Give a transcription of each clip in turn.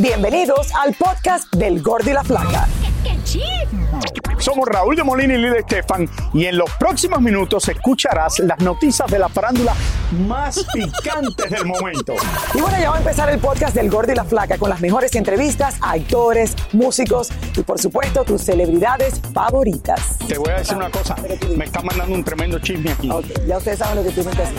Bienvenidos al podcast del Gordi y la Flaca. Somos Raúl de Molina y Lidia Estefan y en los próximos minutos escucharás las noticias de la farándula más picantes del momento. Y bueno, ya va a empezar el podcast del Gordi y la Flaca con las mejores entrevistas a actores, músicos y por supuesto tus celebridades favoritas. Te voy a decir una cosa, me está mandando un tremendo chisme aquí. Ok, ya ustedes saben lo que tú me estás.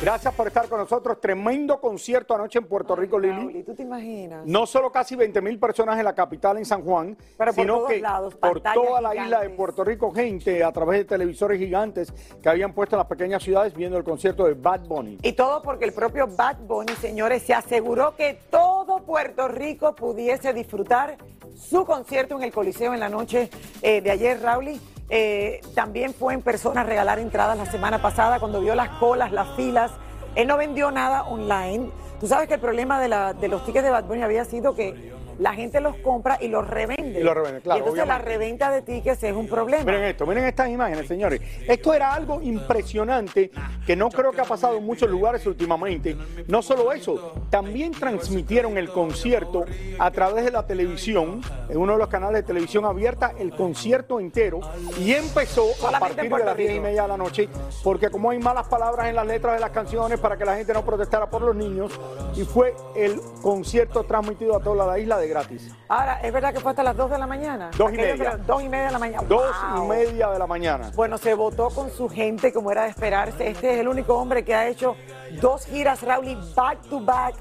Gracias por estar con nosotros. Tremendo concierto anoche en Puerto Rico, Lili. Raúl, ¿tú te imaginas? No solo casi 20 mil personas en la capital, en San Juan, Pero por sino todos que lados, por toda la gigantes. Puerto Rico, gente a través de televisores gigantes que habían puesto en las pequeñas ciudades viendo el concierto de Bad Bunny. Y todo porque el propio Bad Bunny, señores, se aseguró que todo Puerto Rico pudiese disfrutar su concierto en el Coliseo en la noche eh, de ayer, Raúl. Eh, también fue en persona a regalar entradas la semana pasada cuando vio las colas, las filas. Él no vendió nada online. Tú sabes que el problema de, de los tickets de Bad Bunny había sido que la gente los compra y los revende. Y los revende, claro, Y entonces la reventa de tickets es un problema. Miren esto, miren estas imágenes, señores. Esto era algo impresionante que no creo que ha pasado en muchos lugares últimamente. No solo eso, también transmitieron el concierto a través de la televisión, en uno de los canales de televisión abierta, el concierto entero. Y empezó a Solamente partir de las 10 y media de la noche, porque como hay malas palabras en las letras de las canciones para que la gente no protestara por los niños, y fue el concierto transmitido a toda la isla de gratis. Ahora, ¿es verdad que fue hasta las 2 de la mañana? Dos y Aquello media. que- Dos y media de la mañana. Dos ¡Wow! y media de la mañana. Bueno, se votó con su gente como era de esperarse. Este es el único hombre que ha hecho dos giras, Rowley, back to back,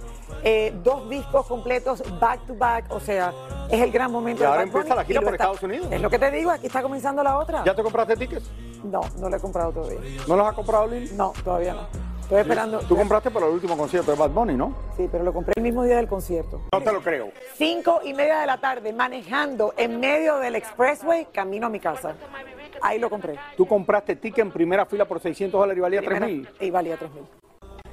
eh, dos discos completos back to back. O sea, es el gran momento. Y ahora empieza la gira por Estados Unidos. Es lo que te digo, aquí está comenzando la otra. ¿Ya te compraste tickets? No, no lo he comprado todavía. ¿No los has comprado, Lili? No, todavía no. Estoy esperando. Tú compraste para el último concierto de Bad Bunny, ¿no? Sí, pero lo compré el mismo día del concierto. No te lo creo. Cinco y media de la tarde, manejando en medio del expressway, camino a mi casa. Ahí lo compré. Tú compraste ticket en primera fila por 600 dólares y valía 3 Primera- mil. Y valía tres mil.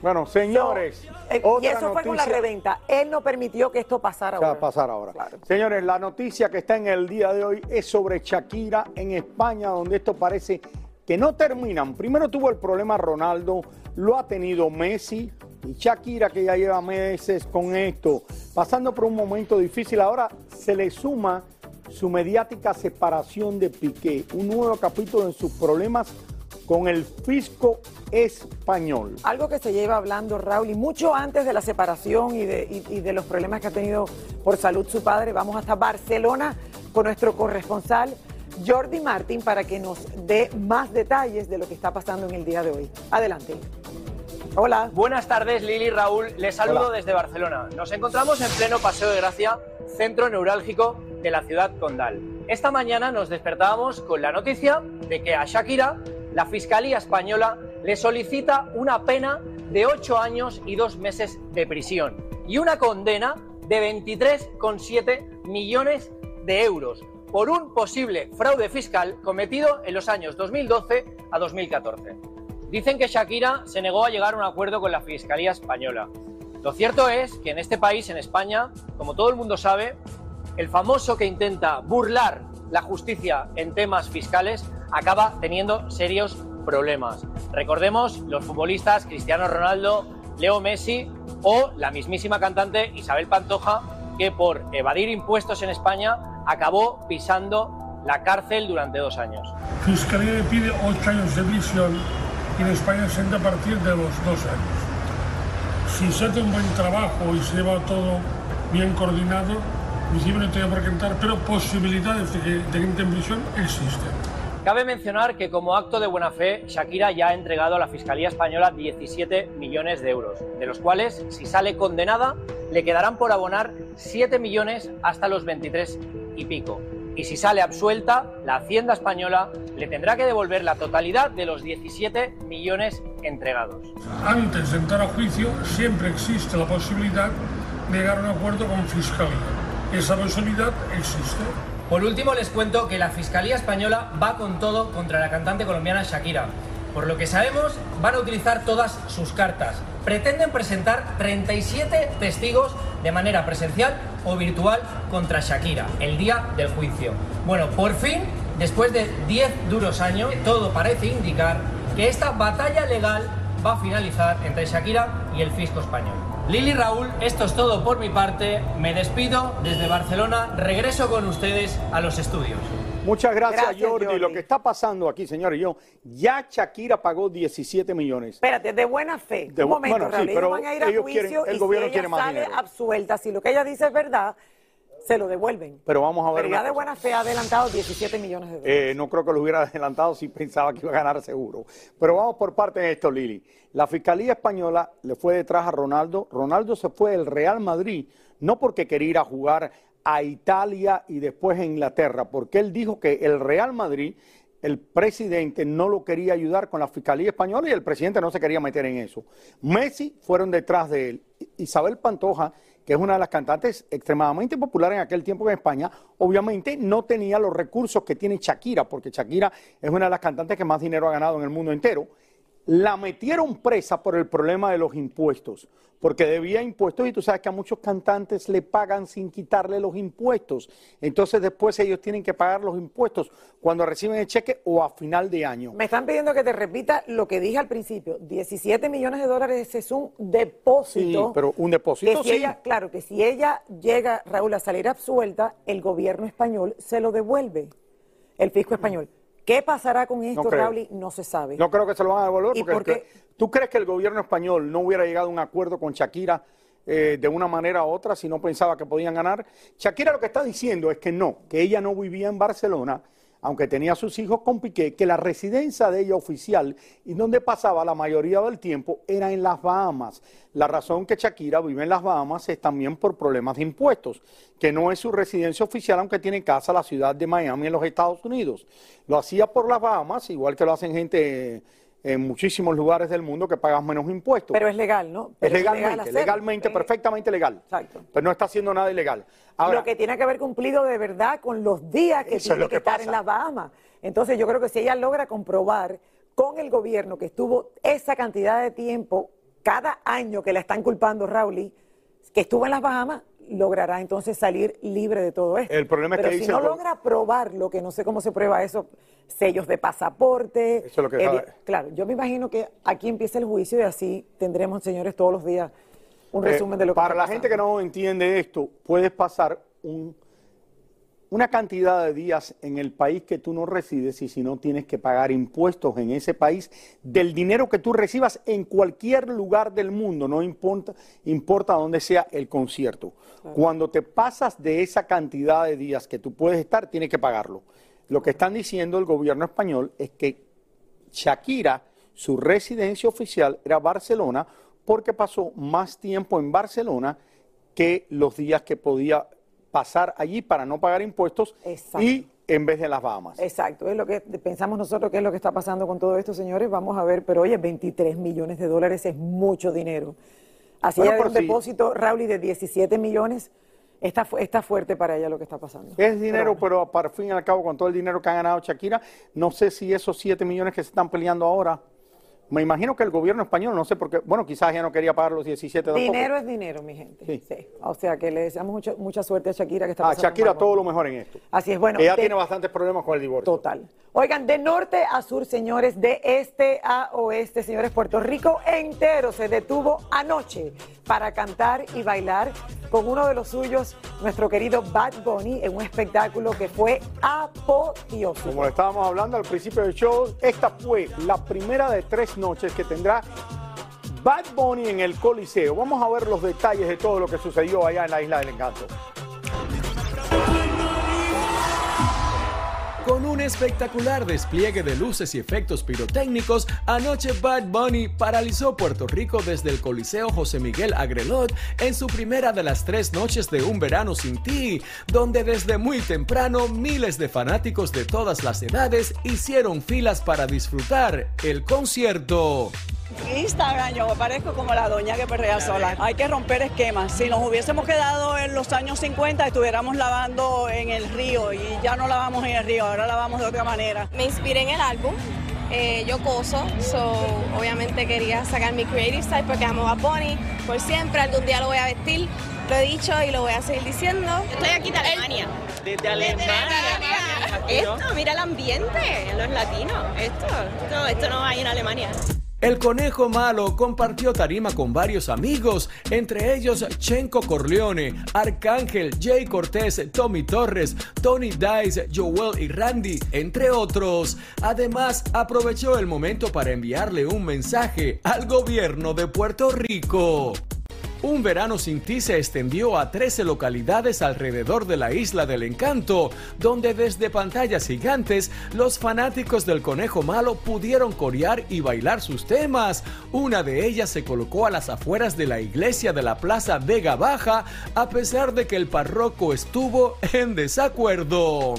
Bueno, señores, Eh, y eso fue con la reventa. Él no permitió que esto pasara ahora. pasar ahora. Claro. Señores, la noticia que está en el día de hoy es sobre Shakira en España, donde esto parece que no terminan. Primero tuvo el problema Ronaldo, lo ha tenido Messi y Shakira que ya lleva meses con esto, pasando por un momento difícil. Ahora se le suma su mediática separación de Piqué, un nuevo capítulo en sus problemas con el fisco español. Algo que se lleva hablando Raúl y mucho antes de la separación y de, y- de los problemas que ha tenido por salud su padre. Vamos hasta Barcelona con nuestro corresponsal Jordi Martín para que nos dé más detalles de lo que está pasando en el día de hoy. Adelante. Hola. Buenas tardes, Lili Raúl. Les saludo Hola. desde Barcelona. Nos encontramos en pleno Paseo de Gracia, centro neurálgico de la ciudad condal. Esta mañana nos despertábamos con la noticia de que a Shakira, la Fiscalía Española, le solicita una pena de 8 años y 2 meses de prisión y una condena de 23,7 millones de euros por un posible fraude fiscal cometido en los años 2012 a 2014. Dicen que Shakira se negó a llegar a un acuerdo con la Fiscalía Española. Lo cierto es que en este país, en España, como todo el mundo sabe, el famoso que intenta burlar la justicia en temas fiscales acaba teniendo serios problemas. Recordemos los futbolistas Cristiano Ronaldo, Leo Messi o la mismísima cantante Isabel Pantoja, que por evadir impuestos en España acabó pisando la cárcel durante dos años. Fiscalía le pide 8 años de prisión y en España se entra a partir de los 2 años. Si se hace un buen trabajo y se lleva todo bien coordinado, principio no tiene por qué entrar, pero posibilidades de que, de entre en prisión existen. Cabe mencionar que como acto de buena fe, Shakira ya ha entregado a la Fiscalía Española 17 millones de euros, de los cuales, si sale condenada, le quedarán por abonar 7 millones hasta los 23 y pico. Y si sale absuelta, la Hacienda Española le tendrá que devolver la totalidad de los 17 millones entregados. Antes de entrar a juicio, siempre existe la posibilidad de llegar a un acuerdo con Fiscalía. Esa posibilidad existe. Por último, les cuento que la Fiscalía Española va con todo contra la cantante colombiana Shakira. Por lo que sabemos, van a utilizar todas sus cartas. Pretenden presentar 37 testigos de manera presencial o virtual contra Shakira el día del juicio. Bueno, por fin, después de 10 duros años, todo parece indicar que esta batalla legal va a finalizar entre Shakira y el fisco español. Lili Raúl, esto es todo por mi parte. Me despido desde Barcelona. Regreso con ustedes a los estudios. Muchas gracias, Gracias, Jordi. Jordi. Lo que está pasando aquí, señores, yo, ya Shakira pagó 17 millones. Espérate, de buena fe. De un momento, bueno, sí, Raúl, pero van a ir a ellos juicio quieren- el y gobierno si quiere más sale dinero. absuelta, si lo que ella dice es verdad, se lo devuelven. Pero vamos a ver. Pero ya de buena fe ha adelantado 17 millones de dólares. Eh, no creo que lo hubiera adelantado si pensaba que iba a ganar seguro. Pero vamos por parte de esto, Lili. La Fiscalía Española le fue detrás a Ronaldo. Ronaldo se fue del Real Madrid, no porque quería ir a jugar a Italia y después a Inglaterra, porque él dijo que el Real Madrid, el presidente no lo quería ayudar con la Fiscalía Española y el presidente no se quería meter en eso. Messi fueron detrás de él. Isabel Pantoja que es una de las cantantes extremadamente popular en aquel tiempo en España, obviamente no tenía los recursos que tiene Shakira, porque Shakira es una de las cantantes que más dinero ha ganado en el mundo entero. La metieron presa por el problema de los impuestos, porque debía impuestos y tú sabes que a muchos cantantes le pagan sin quitarle los impuestos. Entonces después ellos tienen que pagar los impuestos cuando reciben el cheque o a final de año. Me están pidiendo que te repita lo que dije al principio. 17 millones de dólares es un depósito. Sí, pero un depósito que si sí. ella, claro, que si ella llega, Raúl, a salir absuelta, el gobierno español se lo devuelve, el fisco español. ¿Qué pasará con esto. Raúl? No se sabe. No creo que se lo van a devolver ¿Y porque por qué? ¿tú crees que el gobierno español no hubiera llegado a un acuerdo con Shakira eh, de una manera u otra si no pensaba que podían ganar? Shakira lo que está diciendo es que no, que ella no vivía en Barcelona, aunque tenía sus hijos con Piqué, que la residencia de ella oficial y donde pasaba la mayoría del tiempo era en las Bahamas. La razón que Shakira vive en las Bahamas es también por problemas de impuestos, que no es su residencia oficial, aunque tiene casa en la ciudad de Miami en los Estados Unidos. Lo hacía por las Bahamas, igual que lo hacen gente en muchísimos lugares del mundo que pagan menos impuestos. Pero es legal, ¿no? es legalmente, legal legalmente, Eh, perfectamente legal. Exacto. Pero no está haciendo nada ilegal. Ahora, lo que tiene que haber cumplido de verdad con los días que es tiene que, estar pasa. en las Bahamas. Entonces yo creo que si ella logra comprobar con el gobierno que estuvo esa cantidad de tiempo, cada año que la están culpando Rauli, que estuvo en las Bahamas, logrará entonces salir libre de todo esto. El problema es que si dice no el logra probarlo, que no sé cómo se prueba eso, sellos de pasaporte. Eso es lo que sabe. Claro, yo me imagino que aquí empieza el juicio y así tendremos, señores, todos los días un eh, resumen de lo que para la gente que no entiende esto, puedes pasar un- una cantidad de días en el país que tú no resides y si no tienes que pagar impuestos en ese país del dinero que tú recibas en cualquier lugar del mundo, no importa, importa dónde sea el concierto. Cuando te pasas de esa cantidad de días que tú puedes estar, tienes que pagarlo. Lo que están diciendo el gobierno español es que Shakira, su residencia oficial era Barcelona porque pasó más tiempo en Barcelona que los días que podía pasar allí para no pagar impuestos Exacto. y en vez de las Bahamas. Exacto, es lo que pensamos nosotros que es lo que está pasando con todo esto, señores. Vamos a ver, pero oye, 23 millones de dólares es mucho dinero. Así Bueno, un sí. depósito, Raúl, de 17 millones, está, está fuerte para ella lo que está pasando. Es dinero, Pero pero para fin y al cabo, con todo el dinero que ha ganado Shakira, no sé si esos 7 millones que se están peleando ahora, me imagino que el gobierno español, no sé por qué, bueno, quizás ya no quería pagar los 17 tampoco. Dinero es dinero, mi gente. Sí. Sí. O sea que le deseamos mucha, mucha suerte a Shakira que está A pasando Shakira todo lo mejor en esto. Así es, bueno. Ella de- tiene bastantes problemas con el divorcio. Total. Oigan, de norte a sur, señores, de este a oeste, señores, Puerto Rico entero se detuvo anoche para cantar y bailar con uno de los suyos, nuestro querido Bad Bunny, en un espectáculo que fue apoteósico. Como le estábamos hablando al principio del show, esta fue la primera de tres noches que tendrá Bad Bunny en el Coliseo. Vamos a ver los detalles de todo lo que sucedió allá en la Isla del Encanto. Espectacular despliegue de luces y efectos pirotécnicos, anoche Bad Bunny paralizó Puerto Rico desde el Coliseo José Miguel Agrelot en su primera de las tres noches de Un Verano Sin Ti, donde desde muy temprano miles de fanáticos de todas las edades hicieron filas para disfrutar el concierto. Instagram yo parezco como la doña que perrea sola. Hay que romper esquemas. Si nos hubiésemos quedado en los años 50, estuviéramos lavando en el río y ya no lavamos en el río, ahora lavamos de otra manera. Me inspiré en el álbum. eh, yo coso, so obviamente quería sacar mi creative side porque amo a Bunny por siempre. Algún día lo voy a vestir, lo he dicho y lo voy a seguir diciendo. Estoy aquí de Alemania. Desde Alemania. Esto, mira el ambiente, los latinos. Esto, esto, esto no hay en Alemania. El conejo malo compartió tarima con varios amigos, entre ellos Chenko Corleone, Arcángel, Jay Cortés, Tommy Torres, Tony Dice, Joel y Randy, entre otros. Además, aprovechó el momento para enviarle un mensaje al gobierno de Puerto Rico. Un verano sin ti se extendió a 13 localidades alrededor de la isla del encanto, donde desde pantallas gigantes los fanáticos del conejo malo pudieron corear y bailar sus temas. Una de ellas se colocó a las afueras de la iglesia de la Plaza Vega Baja, a pesar de que el párroco estuvo en desacuerdo.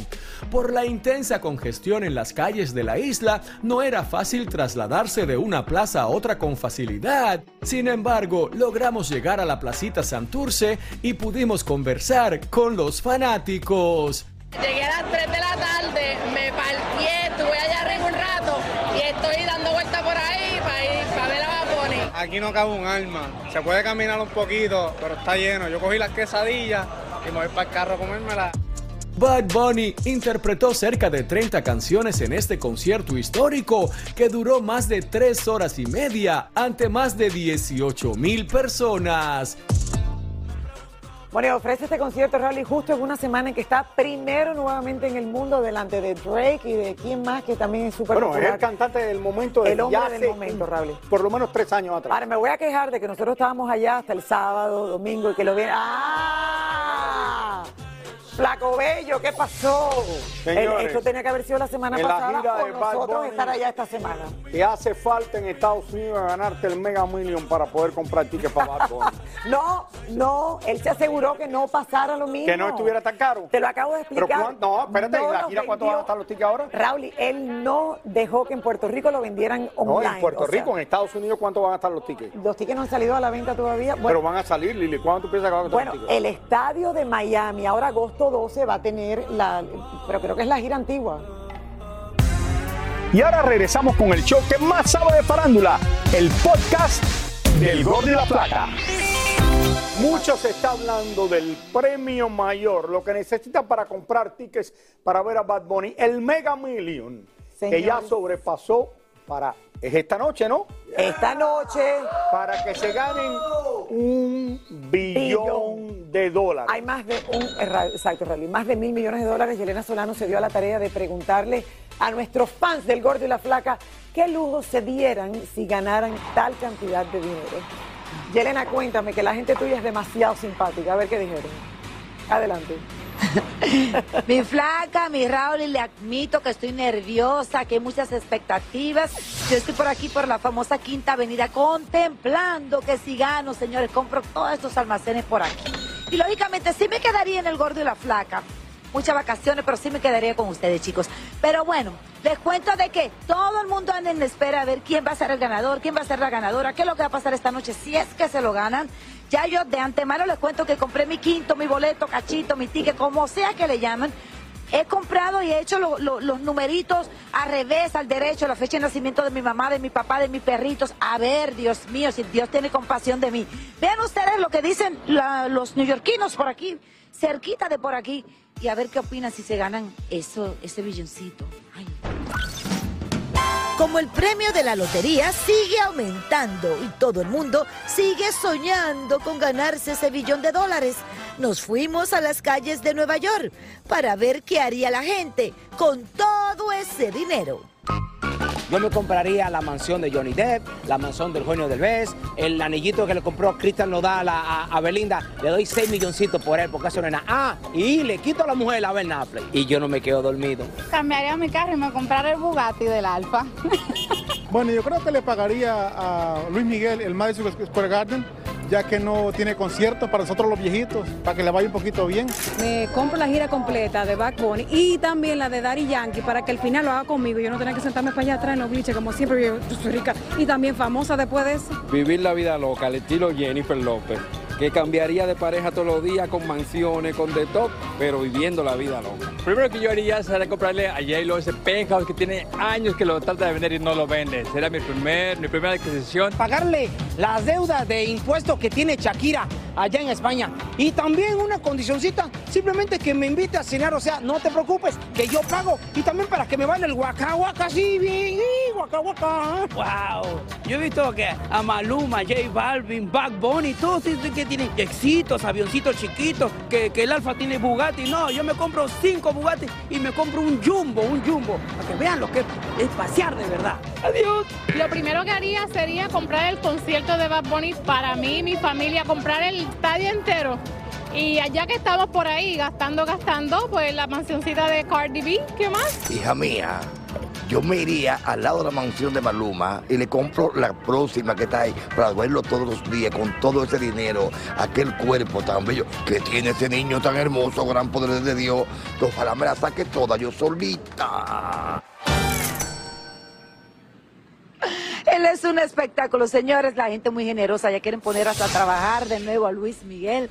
Por la intensa congestión en las calles de la isla, no era fácil trasladarse de una plaza a otra con facilidad. Sin embargo, logramos llegar a la placita Santurce y pudimos conversar con los fanáticos. Llegué a las 3 de la tarde, me parqué, estuve allá arriba un rato y estoy dando vueltas por ahí para ir para ver a Baboni. Aquí no cabe un alma, se puede caminar un poquito, pero está lleno. Yo cogí las quesadillas y me voy para el carro a comérmela. Bad Bunny interpretó cerca de 30 canciones en este concierto histórico que duró más de 3 horas y media ante más de 18 mil personas. Bueno, ofrece este concierto Rally justo en una semana en que está primero nuevamente en el mundo delante de Drake y de quién más que también es súper Bueno, es el cantante del momento. El hombre ya del hace momento, Rally. Por lo menos tres años atrás. Ahora me voy a quejar de que nosotros estábamos allá hasta el sábado, domingo y que lo vieron. ¡Ah! Flaco Bello, ¿qué pasó? Señores, El- esto tenía que haber sido la semana en la pasada gira o de Bad nosotros Bunny. estar allá esta semana. Te hace falta en Estados Unidos ganarte el Mega Million para poder comprar tickets para Bad Bunny. No, no, él se aseguró que no pasara lo mismo. que no estuviera tan caro. Te lo acabo de Pero explicar. cuán- no, espérate, ¿y la gira cuánto van a estar los tickets ahora? Raúl, él no dejó que en Puerto Rico lo vendieran No, online. en Puerto o sea, Rico, en Estados Unidos, ¿cuánto van a estar los tickets? Los tickets no han salido a la venta todavía. Bueno, Pero van a salir, Lili. ¿Cuánto tú piensas que van a costar Bueno, los tickets? el estadio de Miami, ahora agosto 12, va a tener la. Pero creo que es la gira antigua. Y ahora regresamos con el show que más sabe de farándula, el podcast del Gol de la Plata. Mucho se está hablando del premio mayor, lo que necesita para comprar tickets para ver a Bad Bunny, el Mega Million, que ya sobrepasó para, es esta noche, ¿no? Esta noche Para que se ganen un billón de dólares. hay más de un. Exacto, Raúl, más de mil millones de dólares. Yelena Solano se dio a la tarea de preguntarle a nuestros fans del Gordo y la Flaca qué lujo se dieran si ganaran tal cantidad de dinero. Yelena, cuéntame que la gente tuya es demasiado simpática. A ver qué dijeron. Adelante. Mi flaca, mi Raúl, y le admito que estoy nerviosa, que hay muchas expectativas. Yo estoy por aquí, por la famosa Quinta Avenida, contemplando que si gano, señores, compro todos estos almacenes por aquí. Y lógicamente sí me quedaría en el gordo y la flaca. Muchas vacaciones, pero sí me quedaría con ustedes, chicos. Pero bueno, les cuento de que todo el mundo anda en espera a ver quién va a ser el ganador, quién va a ser la ganadora, qué es lo que va a pasar esta noche, si es que se lo ganan. Ya yo de antemano les cuento que compré mi quinto, mi boleto, cachito, mi ticket, como sea que le llamen. He comprado y he hecho lo- lo- los numeritos al revés, al derecho, la fecha de nacimiento de mi mamá, de mi papá, de mis perritos. A ver, Dios mío, si Dios tiene compasión de mí. Vean ustedes lo que dicen los neoyorquinos por aquí, cerquita de por aquí. Y a ver qué opinan si se ganan eso, ese billoncito. Como el premio de la lotería sigue aumentando y todo el mundo sigue soñando con ganarse ese billón de dólares, nos fuimos a las calles de Nueva York para ver qué haría la gente con todo ese dinero. Yo me compraría la mansión de Johnny Depp, la mansión del Eugenio Derbez, el anillito que le compró Cristian Nodal a, a- a Belinda. Le doy 6 milloncitos por él porque eso no es nada. Ah, y le quito a la mujer a Ben Affleck. Y yo no me quedo dormido. Cambiaría mi carro y me comprara el Bugatti del Alfa. Bueno, yo creo que le pagaría a Luis Miguel el Madison Square Garden, ya que no tiene conciertos para nosotros los viejitos, para que le vaya un poquito bien. Me compro la gira completa de Back Bunny y también la de Daddy Yankee para que al final lo haga conmigo. Yo no tenga que sentarme para allá atrás en los glitches como siempre. Yo, yo soy rica y también famosa después de eso. Vivir la vida loca, al estilo Jennifer López, que cambiaría de pareja todos los días con mansiones, con de todo, pero viviendo la vida loca. Primero que yo haría sería comprarle a J-Lo ese penthouse que tiene años que lo trata de vender y no lo vende. Será mi, primer, mi primera adquisición. Pagarle las deudas de impuestos que tiene Shakira allá en España. Y también una condicioncita, simplemente que me invite a cenar, o sea, no te preocupes, que yo pago. Y también para que me vaya el guaca, guaca, sí, bien, guaca, guaca. Wow, yo he visto que a Maluma, J Balvin, Bad Bunny, todos estos que tienen éxitos, avioncitos chiquitos, que, que el Alfa tiene Bugatti. No, yo me compro cinco Bugatti y me compro un Jumbo, un Jumbo, para que vean lo que es pasear de verdad. Adiós. Lo primero que haría sería comprar el concierto de Bad Bunny para mí y mi familia, comprar el estadio entero. Y allá que estamos por ahí gastando, gastando, pues la mansioncita de Cardi B, ¿qué más? Hija mía, yo me iría al lado de la mansión de Maluma y le compro la próxima que está ahí para verlo todos los días con todo ese dinero, aquel cuerpo tan bello que tiene ese niño tan hermoso, gran poder de Dios. Ojalá me la saque toda yo solita. Él es un espectáculo, señores. La gente muy generosa. Ya quieren poner hasta a trabajar de nuevo a Luis Miguel.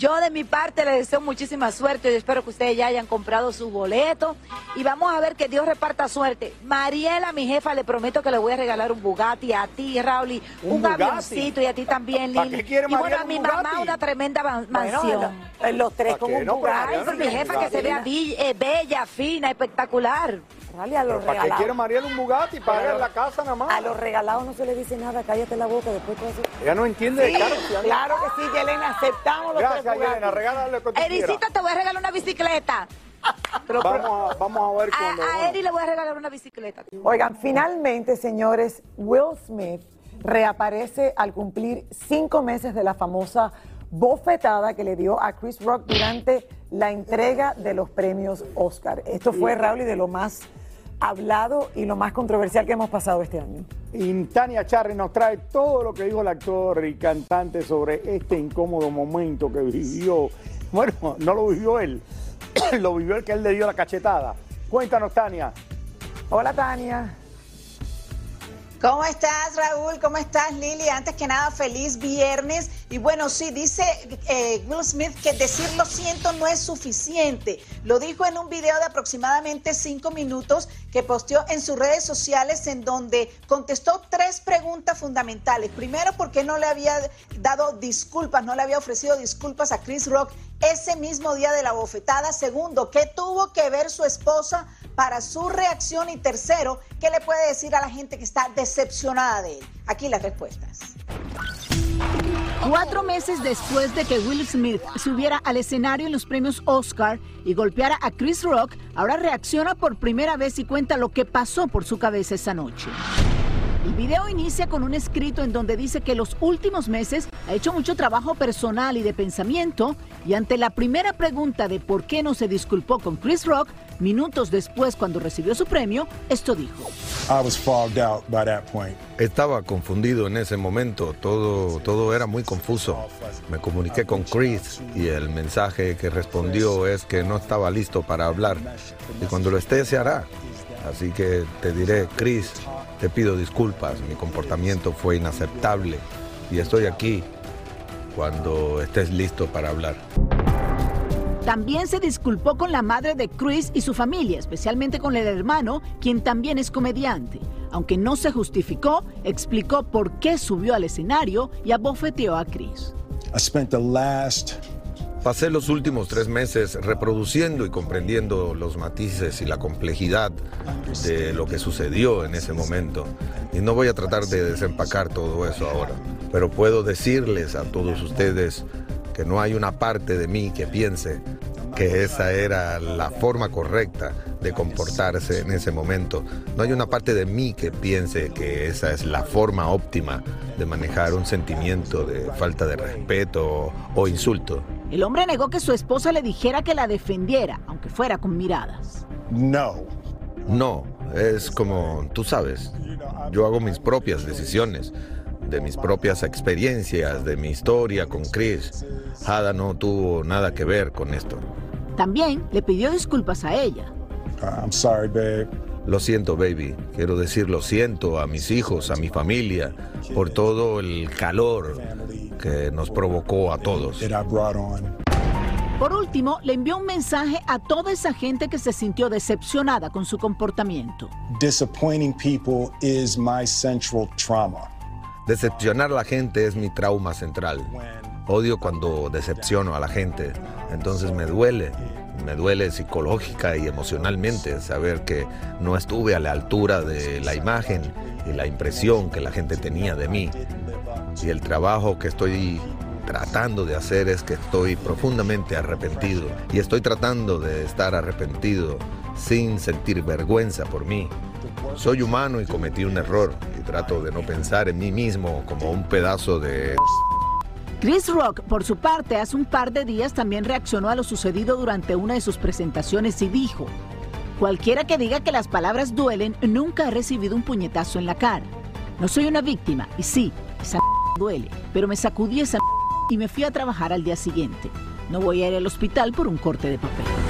Yo de mi parte le deseo muchísima suerte. Yo espero que ustedes ya hayan comprado su boleto. Y vamos a ver que Dios reparta suerte. Mariela, mi jefa, le prometo que le voy a regalar un Bugatti a ti, Raúl, un, ¿Un avioncito y a ti también, ¿Para Lili. qué quiere y bueno, a mi un mamá una tremenda man- Bueno, mansión. lo- los tres con un no? Bugatti. Mariela no mi jefa que se vea eh, bella, fina, espectacular. Dale a los ¿Para qué quiere Mariela un Bugatti? Pagar la casa nada más. A los regalados no se le dice nada, cállate la boca, después tú haces... Ella no entiende de Sí, carro. ¿sí? claro que sí, Yelena, aceptamos los Gracias, tres Bugatti. Yelena. Regálale tú quieras. Ericita, te voy a regalar una bicicleta. Vamos a, vamos a ver cuando... A, a Eri le voy a regalar una bicicleta. Oigan, finalmente, señores, Will Smith reaparece al cumplir cinco meses de la famosa bofetada que le dio a Chris Rock durante la entrega de los premios Oscar. Esto fue, Raúl, y de lo más hablado y lo más controversial que hemos pasado este año. Y Tania Charri nos trae todo lo que dijo el actor y cantante sobre este incómodo momento que vivió. Bueno, no lo vivió él, lo vivió el que él le dio la cachetada. Cuéntanos, Tania. Hola, Tania. ¿Cómo estás, Raúl? ¿Cómo estás, Lili? Antes que nada, feliz viernes. Y bueno, sí, dice eh, Will Smith que decir lo siento no es suficiente. Lo dijo en un video de aproximadamente cinco minutos que posteó en sus redes sociales en donde contestó tres preguntas fundamentales. Primero, ¿por qué no le había dado disculpas, no le había ofrecido disculpas a Chris Rock ese mismo día de la bofetada? Segundo, ¿qué tuvo que ver su esposa para su reacción? Y tercero, ¿qué le puede decir a la gente que está decepcionada de él? Aquí las respuestas. Cuatro meses después de que Will Smith subiera al escenario en los premios Oscar y golpeara a Chris Rock, ahora reacciona por primera vez y cuenta lo que pasó por su cabeza esa noche. El video inicia con un escrito en donde dice que los últimos meses ha hecho mucho trabajo personal y de pensamiento y ante la primera pregunta de por qué no se disculpó con Chris Rock, minutos después cuando recibió su premio, esto dijo. I was fogged out by that point. Estaba confundido en ese momento, todo, todo era muy confuso. Me comuniqué con Chris y el mensaje que respondió es que no estaba listo para hablar y cuando lo esté se hará. Así que te diré, Chris, te pido disculpas, mi comportamiento fue inaceptable y estoy aquí cuando estés listo para hablar. También se disculpó con la madre de Chris y su familia, especialmente con el hermano, quien también es comediante. Aunque no se justificó, explicó por qué subió al escenario y abofeteó a Chris. I spent the last Pasé los últimos tres meses reproduciendo y comprendiendo los matices y la complejidad de lo que sucedió en ese momento. Y no voy a tratar de desempacar todo eso ahora, pero puedo decirles a todos ustedes que no hay una parte de mí que piense que esa era la forma correcta de comportarse en ese momento. No hay una parte de mí que piense que esa es la forma óptima de manejar un sentimiento de falta de respeto o insulto. El hombre negó que su esposa le dijera que la defendiera, aunque fuera con miradas. no. No, es como, tú sabes, yo hago mis propias decisiones, de mis propias experiencias, de mi historia con Chris. Hada no tuvo nada que ver con esto. También le pidió disculpas a ella. I'm sorry, babe. Lo siento, baby. Quiero decir lo siento a mis hijos, a mi familia, por todo el calor que nos provocó a todos. That I brought on. Por último, le envió un mensaje a toda esa gente que se sintió decepcionada con su comportamiento. Disappointing people is my central trauma. Decepcionar a la gente es mi trauma central. Odio cuando decepciono a la gente. Entonces me duele. Me duele psicológica y emocionalmente saber que no estuve a la altura de la imagen y la impresión que la gente tenía de mí. Y el trabajo que estoy tratando de hacer es que estoy profundamente arrepentido. Y estoy tratando de estar arrepentido sin sentir vergüenza por mí. Soy humano y cometí un error y trato de no pensar en mí mismo como un pedazo de... Chris Rock, por su parte, hace un par de días también reaccionó a lo sucedido durante una de sus presentaciones y dijo, cualquiera que diga que las palabras duelen nunca ha recibido un puñetazo en la cara. No soy una víctima y sí, esa duele, pero me sacudí esa y me fui a trabajar al día siguiente. No voy a ir al hospital por un corte de papel.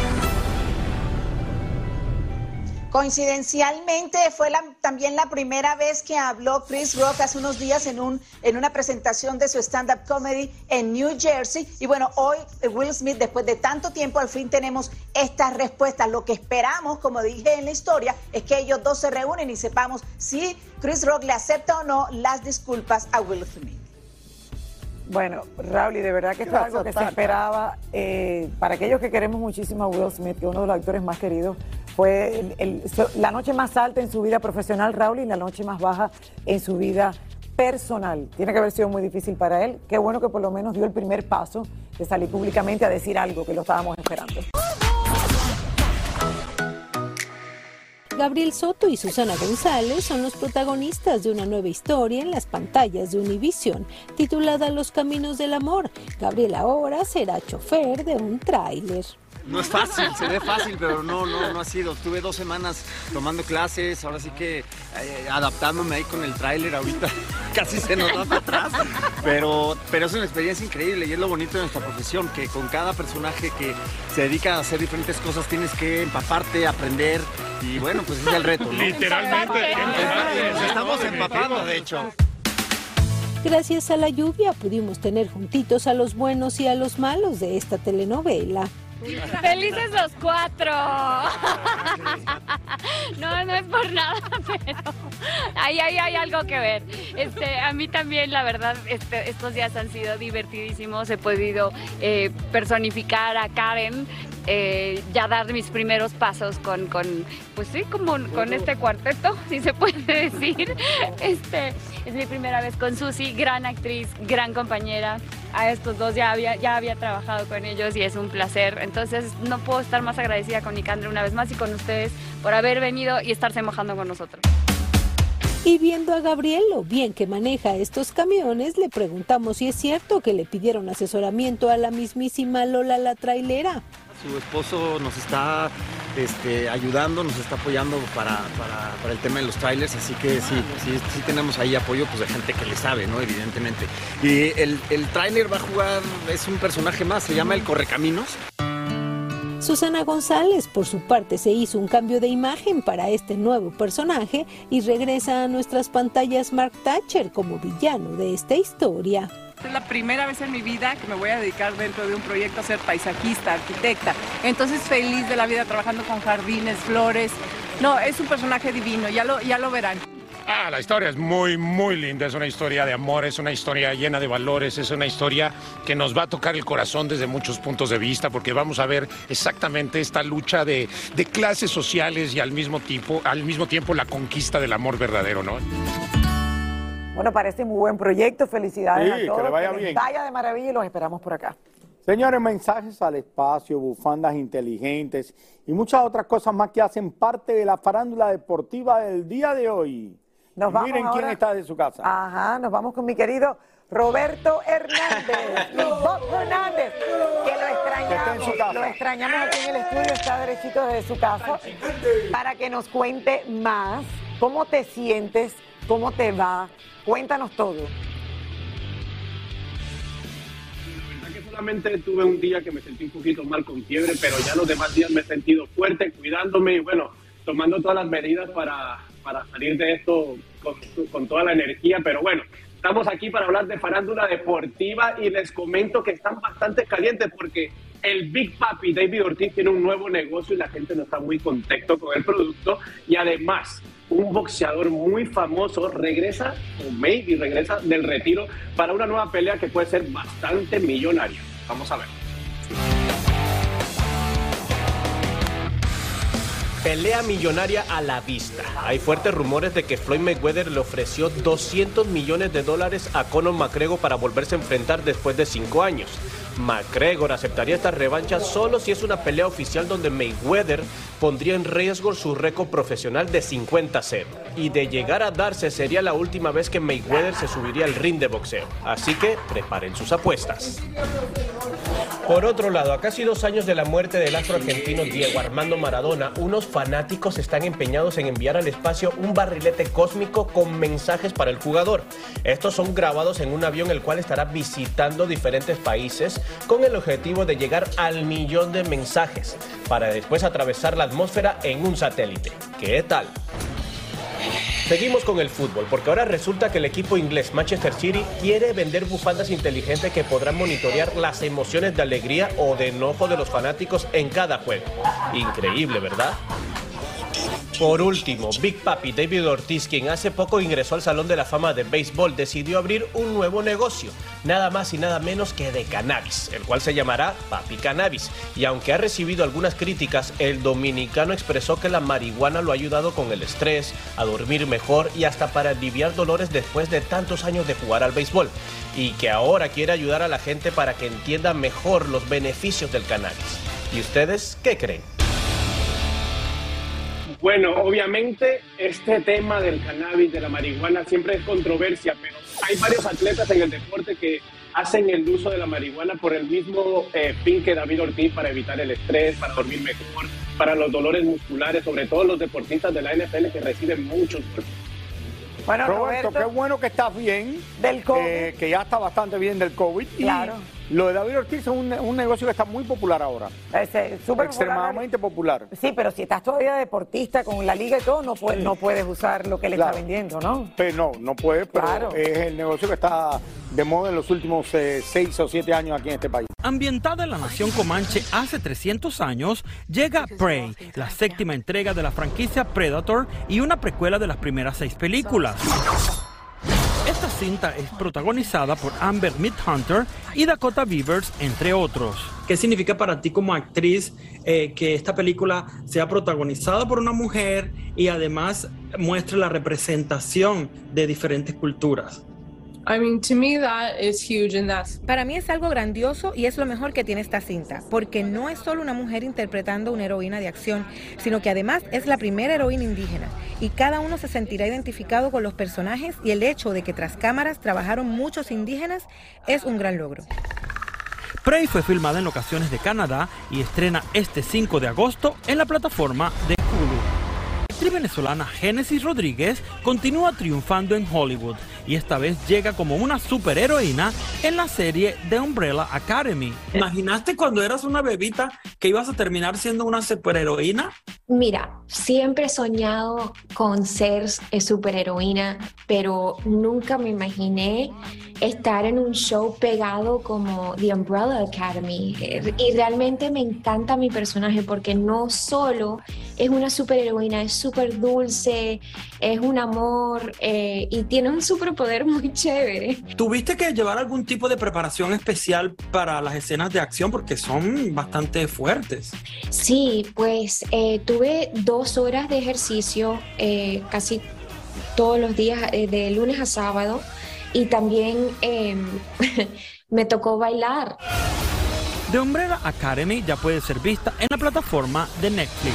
Coincidencialmente fue la- también la primera vez que habló Chris Rock hace unos días en, un, en una presentación de su stand-up comedy en New Jersey. Y bueno, hoy eh, Will Smith, después de tanto tiempo, al fin tenemos estas respuestas. Lo que esperamos, como dije en la historia, es que ellos dos se reúnen y sepamos si Chris Rock le acepta o no las disculpas a Will Smith. Bueno, Raúl, y de verdad que esto es algo que se esperaba. eh, para aquellos que queremos muchísimo a Will Smith, que es uno de los actores más queridos, fue el- la noche más alta en su vida profesional, Raúl, y la noche más baja en su vida personal. Tiene que haber sido muy difícil para él. Qué bueno que por lo menos dio el primer paso de salir públicamente a decir algo que lo estábamos esperando. Gabriel Soto y Susana González son los protagonistas de una nueva historia en las pantallas de Univision, titulada Los Caminos del Amor. Gabriel ahora será chofer de un tráiler. No es fácil, se ve fácil, pero no, no, no ha sido. Estuve dos semanas tomando clases, ahora sí que eh, adaptándome ahí con el tráiler, ahorita casi se nos va para atrás. Pero, pero es una experiencia increíble y es lo bonito de nuestra profesión, que con cada personaje que se dedica a hacer diferentes cosas tienes que empaparte, aprender y bueno, pues es el reto. ¿no? Literalmente, Nos estamos empapando, de hecho. Gracias a la lluvia pudimos tener juntitos a los buenos y a los malos de esta telenovela. Felices los cuatro. No, no es por nada, pero ahí, ahí hay algo que ver. Este, a mí también, la verdad, este, estos días han sido divertidísimos. He podido eh, personificar a Karen, eh, ya dar mis primeros pasos con, con pues sí, como con este cuarteto, si se puede decir. Este, es mi primera vez con Susi, gran actriz, gran compañera. A estos dos ya había, ya había trabajado con ellos y es un placer. Entonces no puedo estar más agradecida con Nicandre una vez más y con ustedes por haber venido y estarse mojando con nosotros. Y viendo a Gabriel lo bien que maneja estos camiones, le preguntamos si es cierto que le pidieron asesoramiento a la mismísima Lola la trailera. Su esposo nos está este, ayudando, nos está apoyando para, para- el tema de los trailers, así que sí, sí, sí tenemos ahí apoyo pues, de gente que le sabe, ¿no? Evidentemente. Y el, el trailer va a jugar, es un personaje más, se llama El Correcaminos. Susana González, por su parte, se hizo un cambio de imagen para este nuevo personaje y regresa a nuestras pantallas Mark Thatcher como villano de esta historia. Es la primera vez en mi vida que me voy a dedicar dentro de un proyecto a ser paisajista, arquitecta. Entonces feliz de la vida trabajando con jardines, flores. No, es un personaje divino, ya lo, ya lo verán. Ah, la historia es muy, muy linda. Es una historia de amor, es una historia llena de valores, es una historia que nos va a tocar el corazón desde muchos puntos de vista, porque vamos a ver exactamente esta lucha de, de clases sociales y al mismo, tiempo, al mismo tiempo la conquista del amor verdadero, ¿no? Bueno, parece muy buen proyecto. Felicidades Sí, a que todos. le vaya bien. Vaya de maravilla y los esperamos por acá. Señores, mensajes al espacio, bufandas inteligentes y muchas otras cosas más que hacen parte de la farándula deportiva del día de hoy. Nos vamos Miren quién ahora- está de su casa. Ajá, nos vamos con mi querido Roberto Hernández. y Bob Hernández, que lo extrañamos. Lo extrañamos aquí en el estudio, está derechito desde su casa, para que nos cuente más cómo te sientes, cómo te va. Cuéntanos todo. que solamente tuve un día que me sentí un poquito mal con fiebre, pero ya los demás días me he sentido fuerte, cuidándome y bueno, tomando todas las medidas para, para salir de esto con, con toda la energía. Pero bueno, estamos aquí para hablar de farándula deportiva y les comento que están bastante calientes porque el Big Papi David Ortiz tiene un nuevo negocio y la gente no está muy contento con el producto y además un boxeador muy famoso regresa, o maybe regresa del retiro para una nueva pelea que puede ser bastante millonaria. Vamos a ver. Pelea millonaria a la vista. Hay fuertes rumores de que Floyd Mayweather le ofreció 200 millones de dólares a Conor McGregor para volverse a enfrentar después de cinco años. McGregor aceptaría esta revancha solo si es una pelea oficial donde Mayweather pondría en riesgo su récord profesional de 50-0. Y de llegar a darse sería la última vez que Mayweather se subiría al ring de boxeo. Así que preparen sus apuestas. Por otro lado, a casi dos años de la muerte del astro argentino Diego Armando Maradona, unos fanáticos están empeñados en enviar al espacio un barrilete cósmico con mensajes para el jugador. Estos son grabados en un avión el cual estará visitando diferentes países con el objetivo de llegar al millón de mensajes para después atravesar la atmósfera en un satélite. ¿Qué tal? Seguimos con el fútbol, porque ahora resulta que el equipo inglés Manchester City quiere vender bufandas inteligentes que podrán monitorear las emociones de alegría o de enojo de los fanáticos en cada juego. Increíble, ¿verdad? Por último, Big Papi David Ortiz, quien hace poco ingresó al Salón de la Fama de Béisbol, decidió abrir un nuevo negocio, nada más y nada menos que de cannabis, el cual se llamará Papi Cannabis. Y aunque ha recibido algunas críticas, el dominicano expresó que la marihuana lo ha ayudado con el estrés, a dormir mejor y hasta para aliviar dolores después de tantos años de jugar al béisbol. Y que ahora quiere ayudar a la gente para que entienda mejor los beneficios del cannabis. ¿Y ustedes qué creen? Bueno, obviamente este tema del cannabis, de la marihuana, siempre es controversia, pero hay varios atletas en el deporte que hacen el uso de la marihuana por el mismo eh, fin que David Ortiz para evitar el estrés, para dormir mejor, para los dolores musculares, sobre todo los deportistas de la NFL que reciben muchos golpes. Bueno, Roberto, Roberto, qué bueno que estás bien. Del COVID. eh, que ya está bastante bien del COVID. Y Claro. Lo de David Ortiz es un, un negocio que está muy popular ahora. Súper Extremadamente popular. Sí, pero si estás todavía deportista con la liga y todo, no, puedes, no puedes usar lo que le Claro. está vendiendo, ¿no? Pero no, no puede, pero Claro. es el negocio que está de moda en los últimos eh, seis o siete años aquí en este país. Ambientada en la nación Comanche hace 300 años, llega Prey, la séptima entrega de la franquicia Predator y una precuela de las primeras seis películas. Esta cinta es protagonizada por Amber Midhunter y Dakota Beavers, entre otros. ¿Qué significa para ti como actriz eh, que esta película sea protagonizada por una mujer y además muestre la representación de diferentes culturas? Para mí es algo grandioso y es lo mejor que tiene esta cinta, porque no es solo una mujer interpretando una heroína de acción, sino que además es la primera heroína indígena y cada uno se sentirá identificado con los personajes y el hecho de que tras cámaras trabajaron muchos indígenas es un gran logro. Prey fue filmada en locaciones de Canadá y estrena este 5 de agosto en la plataforma de Hulu. La actriz venezolana Génesis Rodríguez continúa triunfando en Hollywood y esta vez llega como una superheroína en la serie The Umbrella Academy. ¿Imaginaste cuando eras una bebita que ibas a terminar siendo una superheroína? Mira, siempre he soñado con ser eh, superheroína, pero nunca me imaginé estar en un show pegado como The Umbrella Academy. Y realmente me encanta mi personaje porque no solo es una superheroína, es súper dulce, es un amor eh, y tiene un superpoder muy chévere. ¿Tuviste que llevar algún tipo de preparación especial para las escenas de acción porque son bastante fuertes? Sí, pues eh, tuve dos horas de ejercicio eh, casi todos los días, eh, de lunes a sábado, y también eh, me tocó bailar. The Umbrella Academy ya puede ser vista en la plataforma de Netflix.